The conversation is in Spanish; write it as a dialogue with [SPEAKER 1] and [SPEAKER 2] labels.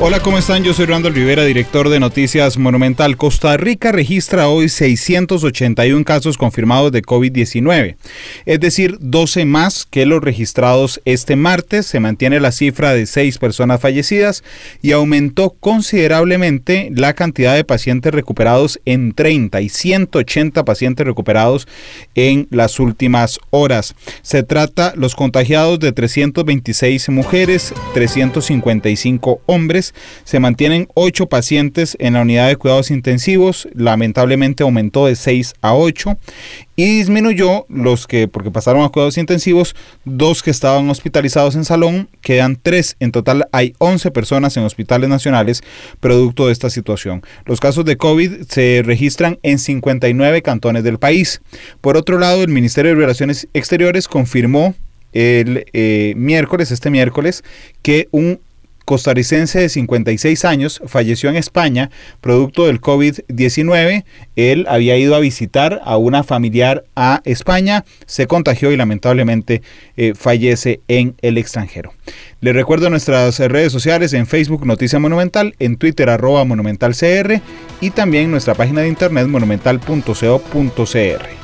[SPEAKER 1] Hola, ¿cómo están? Yo soy Randall Rivera, director de Noticias Monumental. Costa Rica registra hoy 681 casos confirmados de COVID-19, es decir, 12 más que los registrados este martes. Se mantiene la cifra de 6 personas fallecidas y aumentó considerablemente la cantidad de pacientes recuperados en 30 y 180 pacientes recuperados en las últimas horas. Se trata los contagiados de 326 mujeres, 355 hombres se mantienen ocho pacientes en la unidad de cuidados intensivos, lamentablemente aumentó de 6 a 8 y disminuyó los que, porque pasaron a cuidados intensivos, dos que estaban hospitalizados en salón, quedan tres. En total hay 11 personas en hospitales nacionales producto de esta situación. Los casos de COVID se registran en 59 cantones del país. Por otro lado, el Ministerio de Relaciones Exteriores confirmó el eh, miércoles, este miércoles, que un costarricense de 56 años falleció en España producto del COVID-19. Él había ido a visitar a una familiar a España, se contagió y lamentablemente eh, fallece en el extranjero. Le recuerdo nuestras redes sociales en Facebook Noticia Monumental, en Twitter arroba monumentalcr y también nuestra página de internet monumental.co.cr.